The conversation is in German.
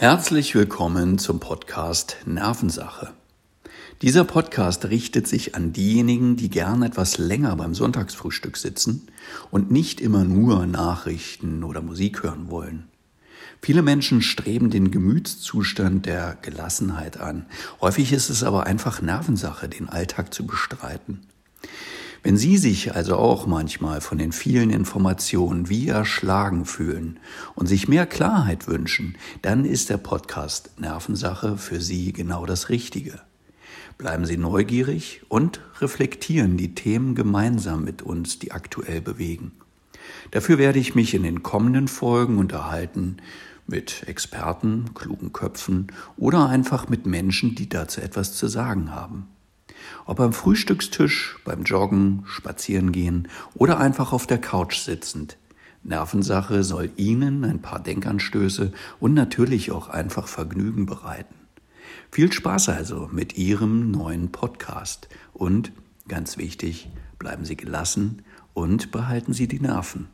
Herzlich willkommen zum Podcast Nervensache. Dieser Podcast richtet sich an diejenigen, die gern etwas länger beim Sonntagsfrühstück sitzen und nicht immer nur Nachrichten oder Musik hören wollen. Viele Menschen streben den Gemütszustand der Gelassenheit an. Häufig ist es aber einfach Nervensache, den Alltag zu bestreiten. Wenn Sie sich also auch manchmal von den vielen Informationen wie erschlagen fühlen und sich mehr Klarheit wünschen, dann ist der Podcast Nervensache für Sie genau das Richtige. Bleiben Sie neugierig und reflektieren die Themen gemeinsam mit uns, die aktuell bewegen. Dafür werde ich mich in den kommenden Folgen unterhalten mit Experten, klugen Köpfen oder einfach mit Menschen, die dazu etwas zu sagen haben. Ob am Frühstückstisch, beim Joggen, Spazierengehen oder einfach auf der Couch sitzend. Nervensache soll Ihnen ein paar Denkanstöße und natürlich auch einfach Vergnügen bereiten. Viel Spaß also mit Ihrem neuen Podcast und, ganz wichtig, bleiben Sie gelassen und behalten Sie die Nerven.